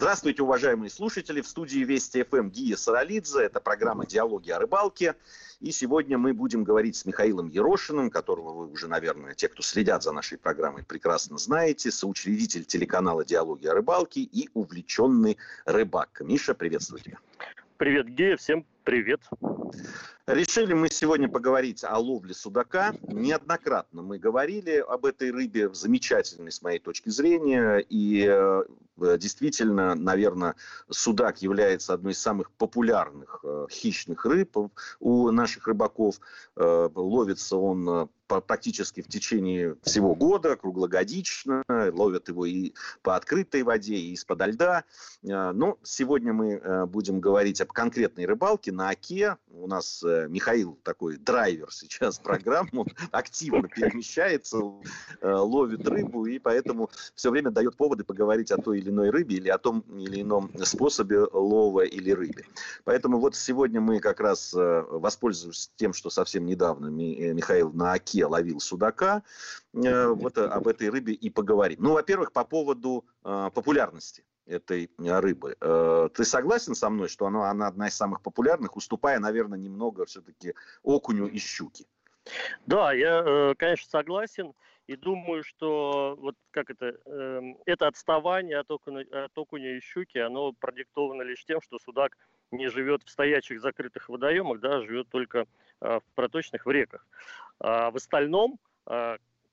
Здравствуйте, уважаемые слушатели. В студии Вести ФМ Гия Саралидзе. Это программа «Диалоги о рыбалке». И сегодня мы будем говорить с Михаилом Ерошиным, которого вы уже, наверное, те, кто следят за нашей программой, прекрасно знаете. Соучредитель телеканала «Диалоги о рыбалке» и увлеченный рыбак. Миша, приветствую тебя. Привет, Гея, всем привет. Решили мы сегодня поговорить о ловле судака. Неоднократно мы говорили об этой рыбе, замечательной с моей точки зрения. И э, действительно, наверное, судак является одной из самых популярных э, хищных рыб у наших рыбаков. Э, ловится он практически в течение всего года, круглогодично. Ловят его и по открытой воде, и из-под льда. Но сегодня мы будем говорить об конкретной рыбалке на оке. У нас Михаил такой драйвер сейчас программу, активно перемещается, э, ловит рыбу, и поэтому все время дает поводы поговорить о той или иной рыбе или о том или ином способе лова или рыбе. Поэтому вот сегодня мы как раз э, воспользуемся тем, что совсем недавно э, Михаил на оке ловил судака, вот об этой рыбе и поговорим. Ну, во-первых, по поводу популярности этой рыбы. Э, ты согласен со мной, что она, она одна из самых популярных, уступая, наверное, немного все-таки окуню и щуки? Да, я, э, конечно, согласен. И думаю, что вот как это, э, это отставание от окуня, от окуня и щуки, оно продиктовано лишь тем, что судак не живет в стоячих закрытых водоемах, да, а живет только в проточных в реках. А в остальном,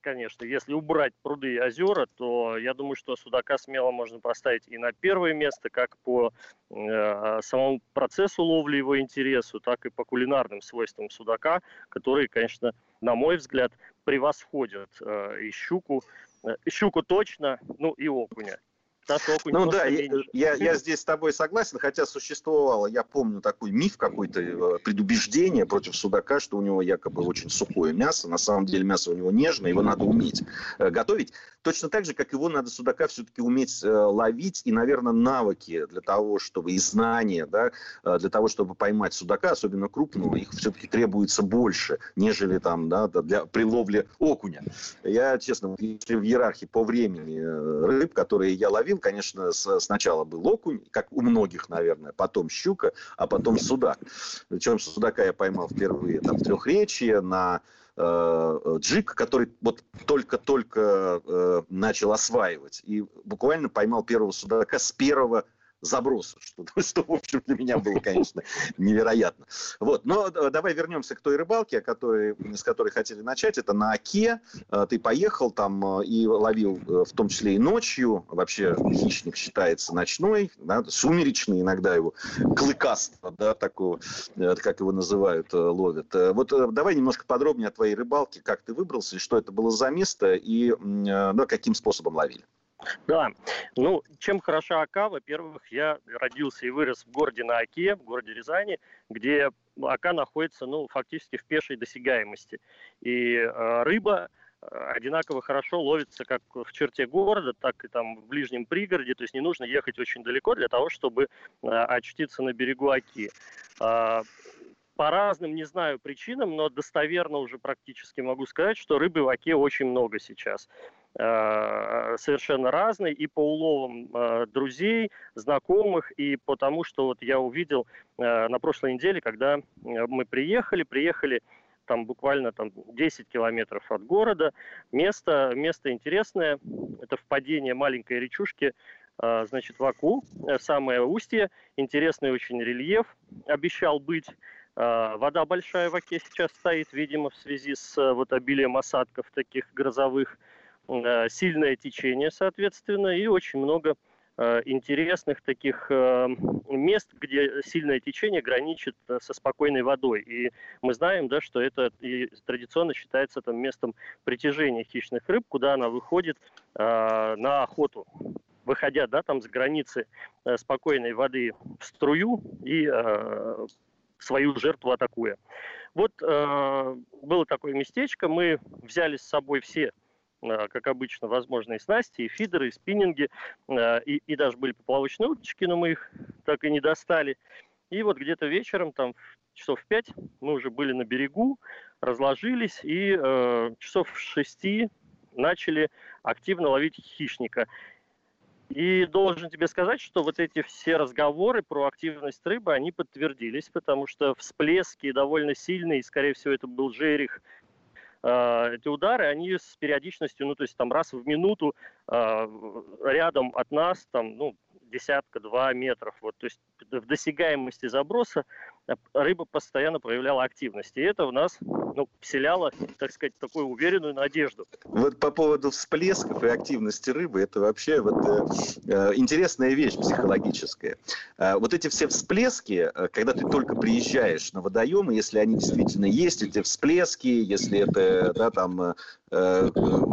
конечно. Если убрать пруды и озера, то я думаю, что судака смело можно поставить и на первое место, как по э, самому процессу ловли его интересу, так и по кулинарным свойствам судака, которые, конечно, на мой взгляд, превосходят э, и щуку, э, щуку точно, ну и окуня. Ну да, я, я, я здесь с тобой согласен, хотя существовало, я помню такой миф какой-то, э, предубеждение против судака, что у него якобы очень сухое мясо. На самом деле мясо у него нежное, его надо уметь э, готовить. Точно так же, как его надо судака все-таки уметь э, ловить, и, наверное, навыки для того, чтобы, и знания, да, для того, чтобы поймать судака, особенно крупного, их все-таки требуется больше, нежели там, да, для, при ловле окуня. Я, честно, если в иерархии по времени рыб, которые я ловил, ловил, конечно, сначала был окунь, как у многих, наверное, потом щука, а потом судак. Причем судака я поймал впервые там, в трехречье на э, джик, который вот только-только э, начал осваивать. И буквально поймал первого судака с первого заброса, что, что, в общем, для меня было, конечно, невероятно. Вот, но э, давай вернемся к той рыбалке, о которой, с которой хотели начать. Это на Оке. Э, ты поехал там э, и ловил, в том числе и ночью. Вообще хищник считается ночной, да, сумеречный иногда его, клыкаст, да, такого, как его называют, ловят. Вот давай немножко подробнее о твоей рыбалке, как ты выбрался, и что это было за место, и ну, каким способом ловили. Да, ну, чем хороша Ака, во-первых, я родился и вырос в городе на Оке, в городе Рязани, где Ака находится, ну, фактически в пешей досягаемости. И э, рыба э, одинаково хорошо ловится как в черте города, так и там в ближнем пригороде, то есть не нужно ехать очень далеко для того, чтобы э, очутиться на берегу Оки. Э, по разным, не знаю, причинам, но достоверно уже практически могу сказать, что рыбы в оке очень много сейчас. Э, совершенно разные и по уловам э, друзей, знакомых, и потому что вот я увидел э, на прошлой неделе, когда мы приехали, приехали там буквально там 10 километров от города. Место, место интересное, это впадение маленькой речушки, значит, в Аку, самое устье, интересный очень рельеф обещал быть. Вода большая в Оке сейчас стоит, видимо, в связи с вот обилием осадков таких грозовых. Э, сильное течение, соответственно, и очень много э, интересных таких э, мест, где сильное течение граничит со спокойной водой. И мы знаем, да, что это и традиционно считается там местом притяжения хищных рыб, куда она выходит на охоту выходя да, там с границы спокойной воды в струю и свою жертву атакуя. Вот было такое местечко, мы взяли с собой все Э, как обычно, возможные снасти, и фидеры, и спиннинги, э, и, и даже были поплавочные уточки, но мы их так и не достали. И вот где-то вечером, там часов в пять, мы уже были на берегу, разложились, и э, часов в шести начали активно ловить хищника. И должен тебе сказать, что вот эти все разговоры про активность рыбы, они подтвердились, потому что всплески довольно сильные, и, скорее всего, это был жерех, эти удары, они с периодичностью, ну, то есть там раз в минуту а, рядом от нас, там, ну, десятка-два метров. Вот, то есть в досягаемости заброса э, рыба постоянно проявляла активность. И это в нас ну, вселяло, так сказать, такую уверенную надежду. Вот по поводу всплесков и активности рыбы, это вообще вот, э, э интересная вещь психологическая. Э, вот эти все всплески, э, когда ты только приезжаешь на водоемы, если они действительно есть, эти всплески, если это да, там, э,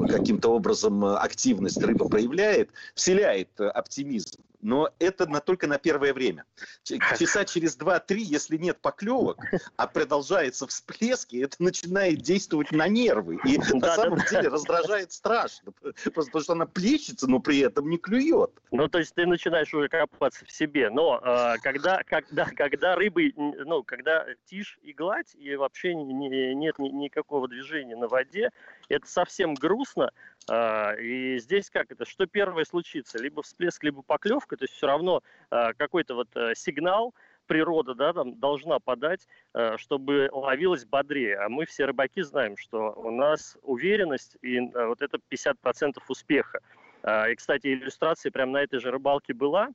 каким-то образом активность рыба проявляет, вселяет оптимизм но это на, только на первое время. Часа через 2-3, если нет поклевок, а продолжается всплески, это начинает действовать на нервы. И на самом деле раздражает страшно. Потому что она плещется, но при этом не клюет. Ну, то есть ты начинаешь уже копаться в себе. Но э, когда, когда, когда рыбы, ну, когда тишь и гладь, и вообще не, нет никакого движения на воде, это совсем грустно. А, и здесь как это, что первое случится? Либо всплеск, либо поклевка, то есть все равно а, какой-то вот э, сигнал, природа да, там, должна подать, э, чтобы ловилось бодрее. А мы все рыбаки знаем, что у нас уверенность и э, вот это 50% успеха. А, и, кстати, иллюстрация прямо на этой же рыбалке была,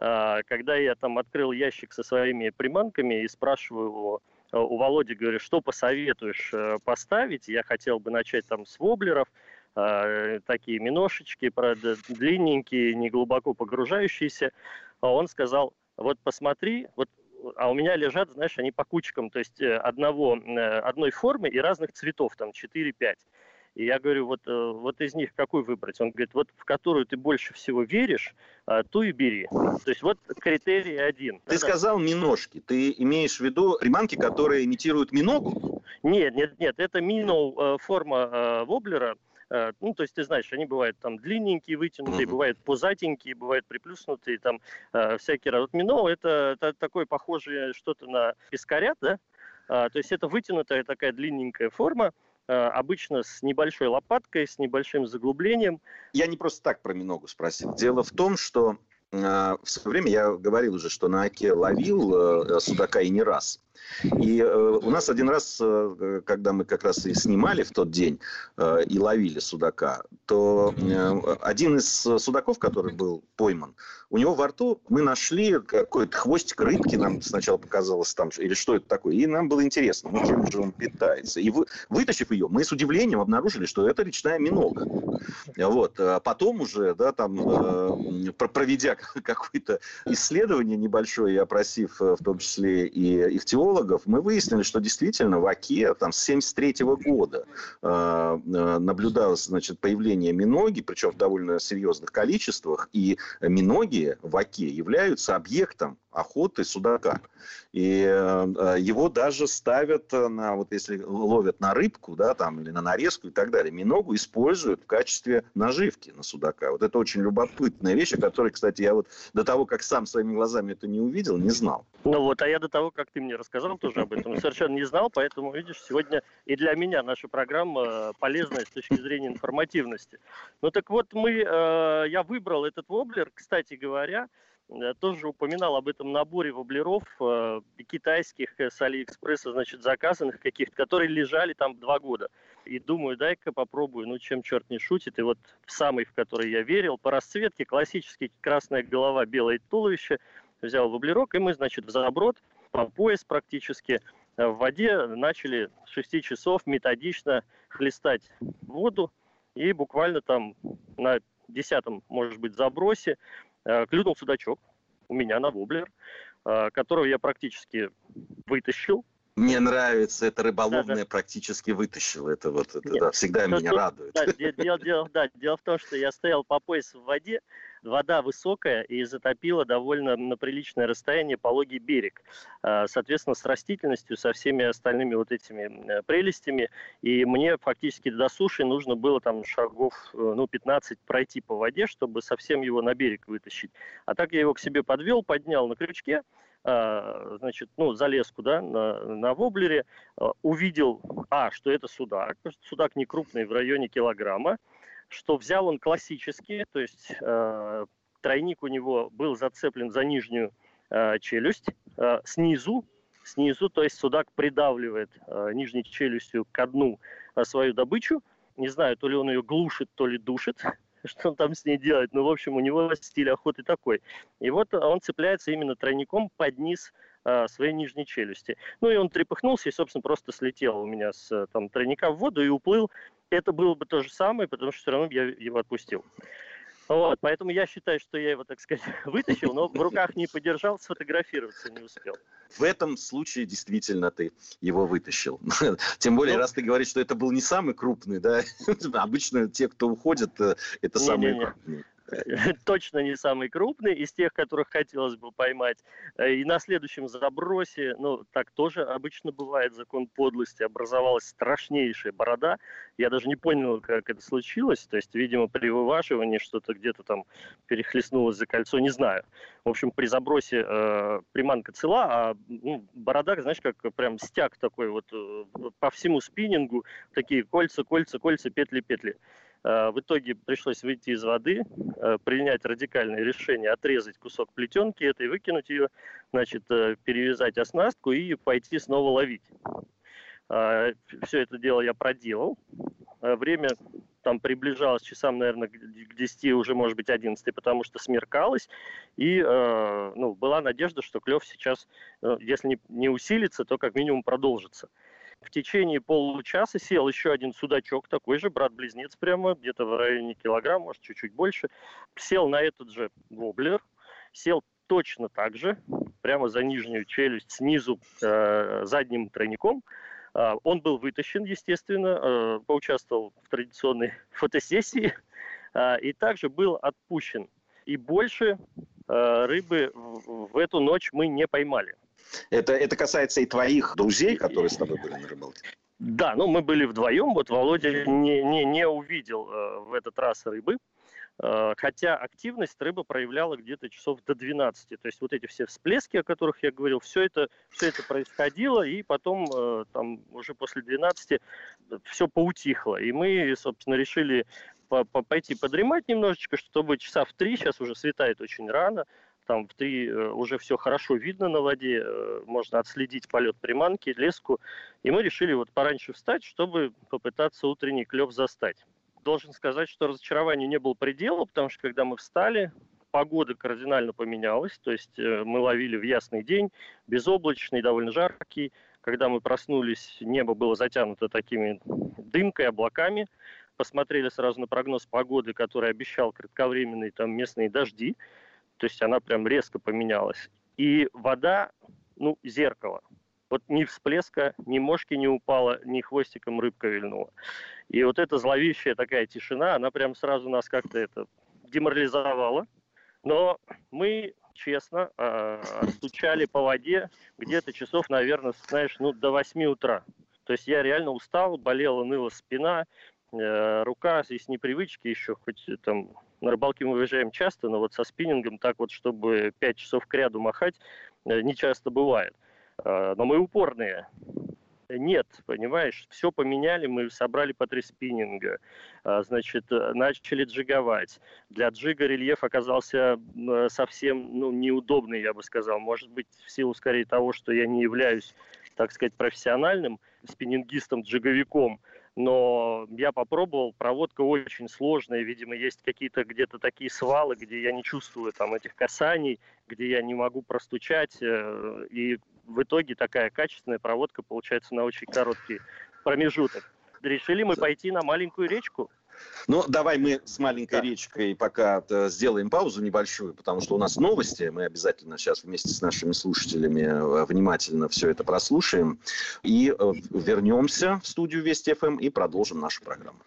когда я там открыл ящик со своими приманками и спрашиваю его, у Володи, говорю, что посоветуешь поставить? Я хотел бы начать там с воблеров – э, такие миношечки, правда, длинненькие, не глубоко погружающиеся. А он сказал, вот посмотри, вот а у меня лежат, знаешь, они по кучкам, то есть э, одного, э, одной формы и разных цветов, там 4-5. И я говорю, вот, вот из них какую выбрать? Он говорит, вот в которую ты больше всего веришь, ту и бери. То есть вот критерий один. Ты да, сказал миношки. Ты имеешь в виду приманки, которые имитируют миногу? Нет, нет, нет. Это мино форма воблера, ну, то есть ты знаешь, они бывают там длинненькие, вытянутые, mm-hmm. бывают пузатенькие, бывают приплюснутые, там э, всякие разные. Вот мино это, это такое похожее что-то на пескарят, да? А, то есть это вытянутая такая длинненькая форма, э, обычно с небольшой лопаткой, с небольшим заглублением. Я не просто так про миногу спросил. Дело в том, что в свое время я говорил уже, что на Оке ловил судака и не раз. И э, у нас один раз, э, когда мы как раз и снимали в тот день э, и ловили судака, то э, один из судаков, который был пойман, у него во рту мы нашли какой-то хвостик рыбки, нам сначала показалось там, или что это такое, и нам было интересно, ну чем же он питается. И вы, вытащив ее, мы с удивлением обнаружили, что это речная минога. Вот. А потом уже, да, там, э, проведя какое-то исследование небольшое и опросив в том числе и ихтиологов, археологов, мы выяснили, что действительно в Оке там, с 1973 года э, э, наблюдалось значит, появление миноги, причем в довольно серьезных количествах, и миноги в Оке являются объектом охоты судака. И э, его даже ставят на, вот если ловят на рыбку, да, там, или на нарезку и так далее, миногу используют в качестве наживки на судака. Вот это очень любопытная вещь, о которой, кстати, я вот до того, как сам своими глазами это не увидел, не знал. Ну вот, а я до того, как ты мне рассказал тоже об этом, совершенно не знал, поэтому, видишь, сегодня и для меня наша программа полезная с точки зрения информативности. Ну так вот, мы, э, я выбрал этот воблер, кстати говоря, Э, тоже упоминал об этом наборе воблеров э, китайских э, с Алиэкспресса, значит, заказанных каких-то, которые лежали там два года. И думаю, дай-ка попробую, ну чем черт не шутит. И вот самый, в который я верил, по расцветке классический красная голова, белое туловище, взял воблерок, и мы, значит, в заброд, по пояс практически, э, в воде начали с 6 часов методично хлестать воду, и буквально там на десятом, может быть, забросе Э, клюнул судачок у меня на воблер, э, которого я практически вытащил. Мне нравится это рыболовное да, да. практически вытащил. Это вот это, Нет, да, всегда меня тут, радует. Да, дело, дело, да, дело в том, что я стоял по пояс в воде, вода высокая и затопила довольно на приличное расстояние пологий берег. А, соответственно, с растительностью, со всеми остальными вот этими э, прелестями. И мне фактически до суши нужно было там шагов э, ну, 15 пройти по воде, чтобы совсем его на берег вытащить. А так я его к себе подвел, поднял на крючке, а, значит, ну, залез куда, на, на воблере, а, увидел, а, что это судак, судак не крупный, в районе килограмма, что взял он классические, то есть э, Тройник у него был зацеплен за нижнюю э, челюсть. Э, снизу, снизу, то есть судак придавливает э, нижней челюстью к дну э, свою добычу. Не знаю, то ли он ее глушит, то ли душит что он там с ней делает. Ну, в общем, у него стиль охоты такой. И вот он цепляется именно тройником под низ э, своей нижней челюсти. Ну, и он трепыхнулся и, собственно, просто слетел у меня с там, тройника в воду и уплыл. Это было бы то же самое, потому что все равно я его отпустил. Вот, поэтому я считаю, что я его, так сказать, вытащил, но в руках не подержал, сфотографироваться не успел. В этом случае действительно ты его вытащил. Тем более, ну, раз ты говоришь, что это был не самый крупный, да, обычно те, кто уходят, э, это самые крупные. точно не самый крупный из тех, которых хотелось бы поймать. Э, и на следующем забросе, ну, так тоже обычно бывает, закон подлости, образовалась страшнейшая борода. Я даже не понял, как это случилось. То есть, видимо, при вываживании что-то где-то там перехлестнулось за кольцо, не знаю. В общем, при забросе э, приманка цела, а ну, борода, знаешь, как прям стяг такой вот э, по всему спиннингу, такие кольца, кольца, кольца, петли, петли. Э, в итоге пришлось выйти из воды, э, принять радикальное решение, отрезать кусок плетенки этой, выкинуть ее, значит, э, перевязать оснастку и пойти снова ловить. Все это дело я проделал. Время там приближалось часам, наверное, к 10, уже, может быть, 11, потому что смеркалось. И ну, была надежда, что клев сейчас, если не усилится, то как минимум продолжится. В течение получаса сел еще один судачок, такой же, брат-близнец прямо, где-то в районе килограмма, может, чуть-чуть больше. Сел на этот же воблер, сел точно так же, прямо за нижнюю челюсть, снизу э, задним тройником. Э, он был вытащен, естественно, э, поучаствовал в традиционной фотосессии э, и также был отпущен. И больше рыбы в, в эту ночь мы не поймали. Это, это касается и твоих друзей, которые с тобой были на рыбалке? Да, ну мы были вдвоем. Вот Володя не, не, не увидел э, в этот раз рыбы. Э, хотя активность рыба проявляла где-то часов до 12. То есть вот эти все всплески, о которых я говорил, все это, все это происходило, и потом э, там уже после 12 все поутихло. И мы, собственно, решили пойти подремать немножечко, чтобы часа в три, сейчас уже светает очень рано, там в три э, уже все хорошо видно на воде, э, можно отследить полет приманки, леску. И мы решили вот пораньше встать, чтобы попытаться утренний клев застать. Должен сказать, что разочарование не было предела, потому что когда мы встали, погода кардинально поменялась, то есть э, мы ловили в ясный день, безоблачный, довольно жаркий. Когда мы проснулись, небо было затянуто такими дымкой, облаками. Посмотрели сразу на прогноз погоды, который обещал кратковременные там местные дожди то есть она прям резко поменялась. И вода, ну, зеркало. Вот ни всплеска, ни мошки не упала, ни хвостиком рыбка вильнула. И вот эта зловещая такая тишина, она прям сразу нас как-то это деморализовала. Но мы честно э, стучали по воде где-то часов, наверное, знаешь, ну, до 8 утра. То есть я реально устал, болела, ныла спина, рука из непривычки еще, хоть там на рыбалке мы выезжаем часто, но вот со спиннингом так вот, чтобы 5 часов к ряду махать, э, не часто бывает. Но мы упорные. Нет, понимаешь, все поменяли, мы собрали по три спиннинга, значит, э, начали джиговать. Для джига рельеф оказался э, совсем ну, неудобный, я бы сказал. Может быть, в силу скорее того, что я не являюсь, так сказать, профессиональным спиннингистом-джиговиком, но я попробовал, проводка очень сложная, видимо, есть какие-то где-то такие свалы, где я не чувствую там этих касаний, где я не могу простучать, э, и в итоге такая качественная проводка получается на очень короткий промежуток. Решили мы пойти на маленькую речку, ну, давай мы с маленькой да. речкой пока э, сделаем паузу небольшую, потому что у нас новости. Мы обязательно сейчас вместе с нашими слушателями э, внимательно все это прослушаем. И э, вернемся в студию Вести ФМ и продолжим нашу программу.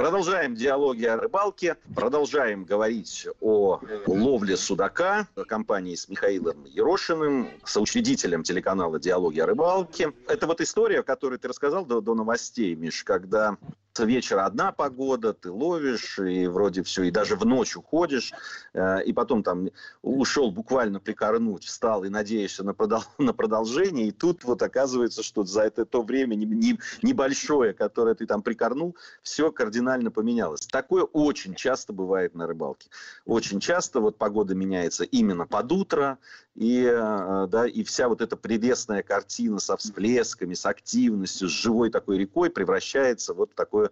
Продолжаем диалоги о рыбалке, продолжаем говорить о ловле судака компании с Михаилом Ерошиным, соучредителем телеканала «Диалоги о рыбалке». Это вот история, которую ты рассказал до, до новостей, Миш, когда вечера одна погода, ты ловишь, и вроде все, и даже в ночь уходишь, э, и потом там ушел буквально прикорнуть, встал и надеешься на, продол- на продолжение, и тут вот оказывается, что за это то время не, не, небольшое, которое ты там прикорнул, все кардинально поменялось. Такое очень часто бывает на рыбалке. Очень часто вот погода меняется именно под утро, и, э, да, и вся вот эта прелестная картина со всплесками, с активностью, с живой такой рекой превращается вот в такое,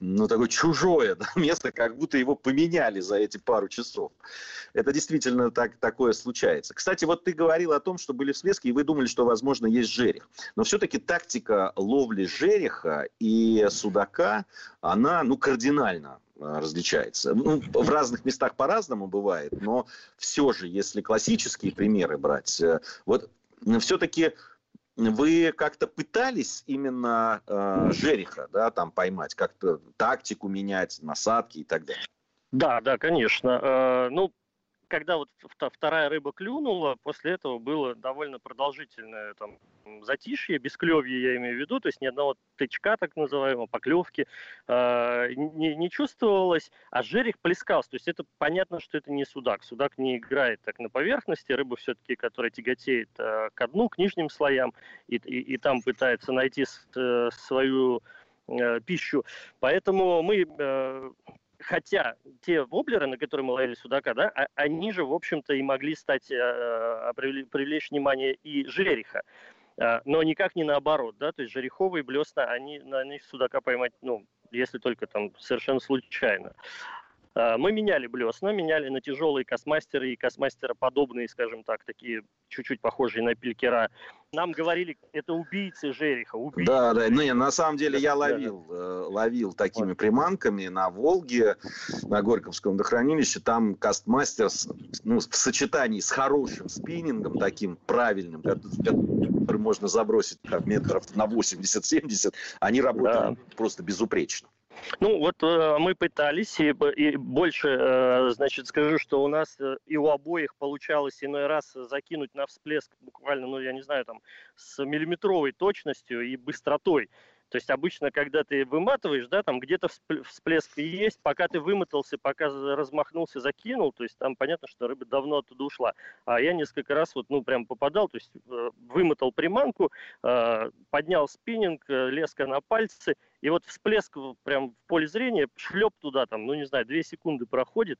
ну, такое чужое да, место, как будто его поменяли за эти пару часов. Это действительно так, такое случается. Кстати, вот ты говорил о том, что были всплески, и вы думали, что, возможно, есть жерех. Но все-таки тактика ловли жереха и судака, она, ну, кардинально Э, различается. Ну, в разных местах по-разному бывает, но все же, если классические примеры брать, э, вот все-таки вы как-то пытались именно э, жереха, да, там поймать, как-то тактику менять, насадки и так далее? Да, да, конечно. Э, ну, когда вот вторая рыба клюнула, после этого было довольно продолжительное там затишье, бесклевье я имею в виду, то есть ни одного тычка, так называемого, поклевки э, не, не чувствовалось, а жерех плескался. То есть это понятно, что это не судак. Судак не играет так на поверхности, рыба все-таки, которая тяготеет э, ко дну, к нижним слоям, и, и, и там пытается найти э, свою э, пищу. Поэтому мы э, хотя те воблеры, на которые мы ловили судака, да, а, они же, в общем-то, и могли стать, э, привлечь внимание и жереха. Э, но никак не наоборот, да, то есть жереховые блесна, они, на них судака поймать, ну, если только там совершенно случайно. Э, мы меняли блесна, меняли на тяжелые космастеры и космастера подобные, скажем так, такие чуть-чуть похожие на пелькера. Нам говорили, это убийцы жереха. Убийцы. Да, да, ну, на самом деле я ловил. Э, ловил такими приманками на Волге, на Горьковском водохранилище. Там кастмастер ну, в сочетании с хорошим спиннингом, таким правильным, который можно забросить как метров на 80-70, они работают да. просто безупречно. Ну, вот э, мы пытались, и, и больше, э, значит, скажу, что у нас э, и у обоих получалось иной раз закинуть на всплеск буквально, ну, я не знаю, там, с миллиметровой точностью и быстротой. То есть обычно, когда ты выматываешь, да, там где-то всплеск есть, пока ты вымотался, пока размахнулся, закинул, то есть там понятно, что рыба давно оттуда ушла. А я несколько раз вот, ну, прям попадал, то есть э, вымотал приманку, э, поднял спиннинг, э, леска на пальцы, и вот всплеск прям в поле зрения, шлеп туда, там, ну, не знаю, две секунды проходит,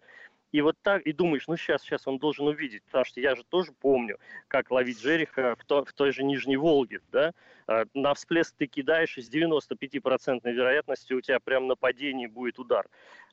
и вот так, и думаешь, ну сейчас, сейчас он должен увидеть, потому что я же тоже помню, как ловить жереха в, то, в той же Нижней Волге, да, а, на всплеск ты кидаешь, и с 95% вероятностью у тебя прям на падении будет удар.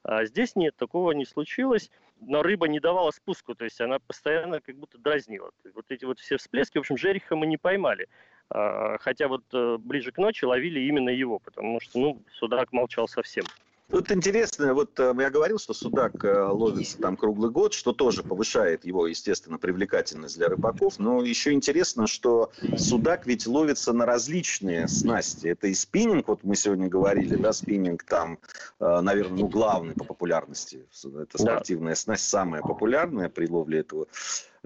А здесь нет, такого не случилось, но рыба не давала спуску, то есть она постоянно как будто дразнила. Вот эти вот все всплески, в общем, жереха мы не поймали. А, хотя вот э, ближе к ночи ловили именно его, потому что, ну, судак молчал совсем. Тут интересно, вот э, я говорил, что судак э, ловится там круглый год, что тоже повышает его, естественно, привлекательность для рыбаков. Но еще интересно, что судак ведь ловится на различные снасти. Это и спиннинг, вот мы сегодня говорили, да, спиннинг там, э, наверное, ну, главный по популярности. Это спортивная снасть, самая популярная при ловле этого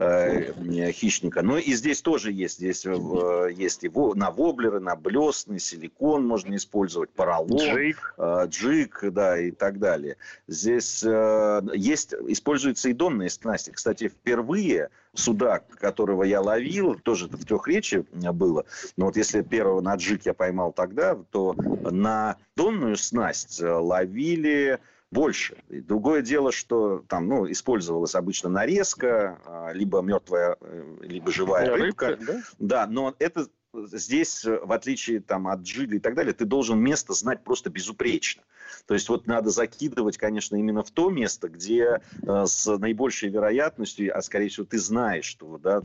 хищника. Но и здесь тоже есть. Здесь э, есть и на воблеры, на блесны, силикон можно использовать, поролон, джик, э, джик да, и так далее. Здесь э, есть, используются и донные снасти. Кстати, впервые судак, которого я ловил, тоже в трехречи было, но вот если первого на джик я поймал тогда, то на донную снасть ловили больше. И другое дело, что там, ну, использовалась обычно нарезка, а, либо мертвая, э, либо живая рыбка. рыбка да? да, но это здесь, в отличие там, от джига и так далее, ты должен место знать просто безупречно. То есть вот надо закидывать, конечно, именно в то место, где э, с наибольшей вероятностью, а скорее всего ты знаешь, что да,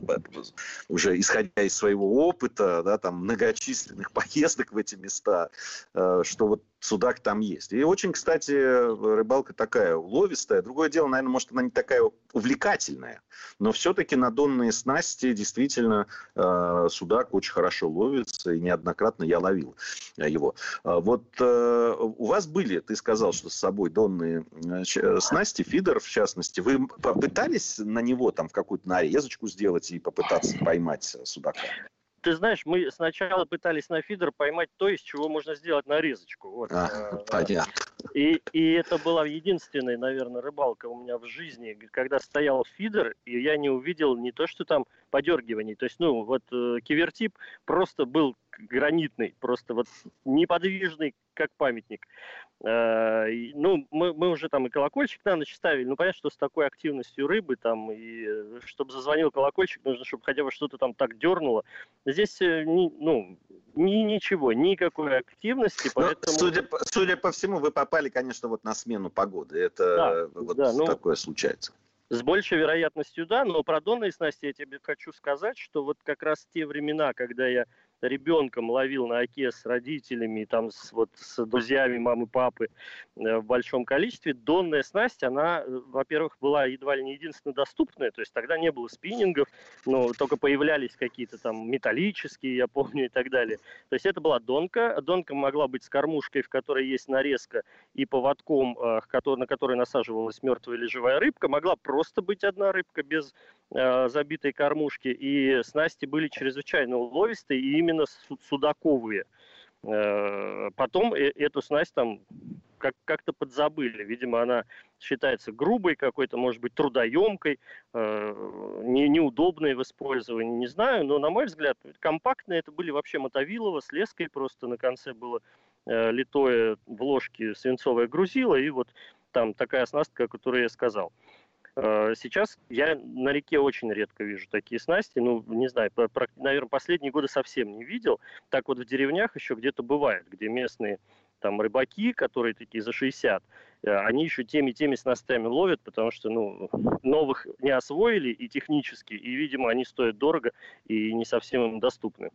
уже исходя из своего опыта, да, там многочисленных поездок в эти места, э, что вот судак там есть. И очень, кстати, рыбалка такая уловистая. Другое дело, наверное, может, она не такая увлекательная, но все-таки на донные снасти действительно э, судак очень хорошо ловится, и неоднократно я ловил его. А вот э, у вас были, ты сказал, что с собой донные э, снасти, фидер в частности. Вы попытались на него там в какую-то нарезочку сделать и попытаться поймать судака? Ты знаешь, мы сначала пытались на фидер поймать то, из чего можно сделать нарезочку. Вот. А, понятно. И, и это была единственная, наверное, рыбалка у меня в жизни, когда стоял фидер, и я не увидел не то, что там подергиваний. То есть, ну, вот э, кивертип просто был гранитный, просто вот неподвижный, как памятник. Э, ну, мы, мы уже там и колокольчик на ночь ставили. Ну, понятно, что с такой активностью рыбы там, и э, чтобы зазвонил колокольчик, нужно, чтобы хотя бы что-то там так дернуло. Здесь, э, ну, ни, ничего, никакой активности, ну, поэтому... Но, судя, судя по всему, вы попали, конечно, вот на смену погоды. Это да, вот да, ну, такое случается. С большей вероятностью, да, но про донные снасти я тебе хочу сказать, что вот как раз те времена, когда я ребенком ловил на оке с родителями, там, с, вот, с друзьями мамы, папы э, в большом количестве, донная снасть, она, э, во-первых, была едва ли не единственно доступная, то есть тогда не было спиннингов, но только появлялись какие-то там металлические, я помню, и так далее. То есть это была донка, донка могла быть с кормушкой, в которой есть нарезка, и поводком, э, на который насаживалась мертвая или живая рыбка, могла просто быть одна рыбка без забитой кормушки, и снасти были чрезвычайно уловистые, и именно судаковые. Э, потом э, эту снасть там как- как-то подзабыли. Видимо, она считается грубой какой-то, может быть, трудоемкой, э, не, неудобной в использовании, не знаю. Но, на мой взгляд, компактные это были вообще мотовилово с леской просто на конце было литое в ложке свинцовое грузило, и вот там такая оснастка, о которой я сказал. Э, сейчас я на реке очень редко вижу такие снасти. Ну, не знаю, про, наверное, последние годы совсем не видел. Так вот в деревнях еще где-то бывает, где местные там рыбаки, которые такие за 60, э, они еще теми-теми снастями ловят, потому что ну, новых не освоили и технически, и, видимо, они стоят дорого и не совсем им доступны.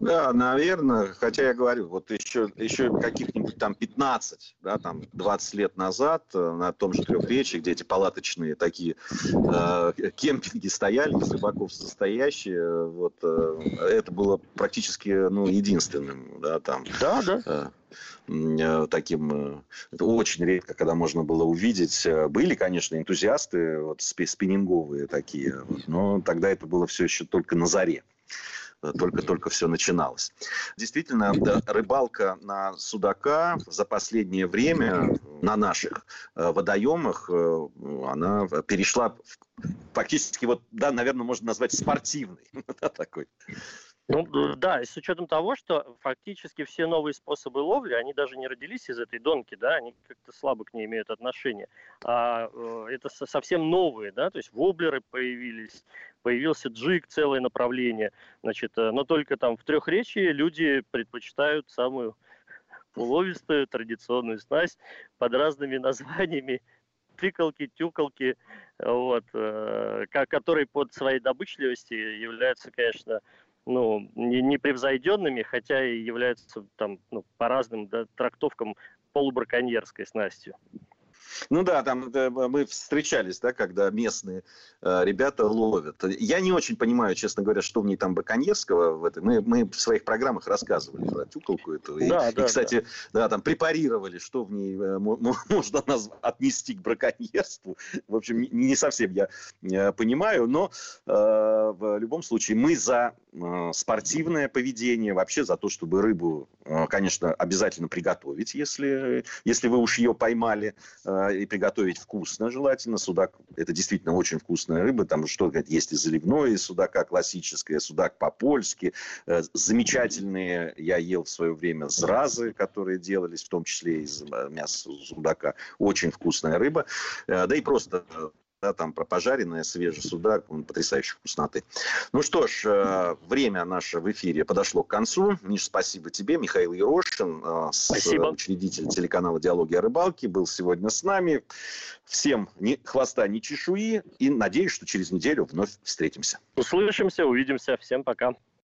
Да, наверное, хотя я говорю, вот еще, еще каких-нибудь там 15, да, там 20 лет назад э, на том же Трехречье, где эти палаточные такие э, кемпинги стояли, из рыбаков состоящие, вот, э, это было практически, ну, единственным, да, там. Да, да. Э, э таким, э, это очень редко, когда можно было увидеть. Были, конечно, энтузиасты вот, спиннинговые такие, вот, но тогда это было все еще только на заре только-только все начиналось. Действительно, рыбалка на судака за последнее время на наших э, водоемах, э, она перешла фактически, вот, да, наверное, можно назвать спортивной. такой. Ну да, и с учетом того, что фактически все новые способы ловли, они даже не родились из этой донки, да, они как-то слабо к ней имеют отношение. А э, это совсем новые, да, то есть воблеры появились, появился джиг, целое направление, значит, э, но только там в трехречии люди предпочитают самую уловистую традиционную снасть под разными названиями, тыкалки, тюкалки, вот, э, которые под своей добычливостью являются, конечно, ну, непревзойденными, хотя и являются там ну, по разным да, трактовкам полубраконьерской снастью. Ну да, там да, мы встречались, да, когда местные э, ребята ловят. Я не очень понимаю, честно говоря, что в ней там браконьерского. В этой. Мы, мы в своих программах рассказывали про тюкалку эту. И, да, да, и, кстати, да. да, там препарировали, что в ней э, можно нас отнести к браконьерству. В общем, не совсем я э, понимаю, но э, в любом случае мы за э, спортивное поведение, вообще за то, чтобы рыбу, э, конечно, обязательно приготовить, если, если вы уж ее поймали. Э, и приготовить вкусно желательно. Судак – это действительно очень вкусная рыба. Там что есть и заливное судака классическое, судак по-польски. Э, замечательные я ел в свое время зразы, которые делались, в том числе из э, мяса судака. Очень вкусная рыба. Э, да и просто да, там про пожаренное свежий судак, он потрясающей вкусноты. Ну что ж, э, время наше в эфире подошло к концу. Миш, спасибо тебе. Михаил Ерошин, э, спасибо. учредитель телеканала «Диалоги о рыбалке», был сегодня с нами. Всем ни хвоста, ни чешуи. И надеюсь, что через неделю вновь встретимся. Услышимся, увидимся. Всем пока.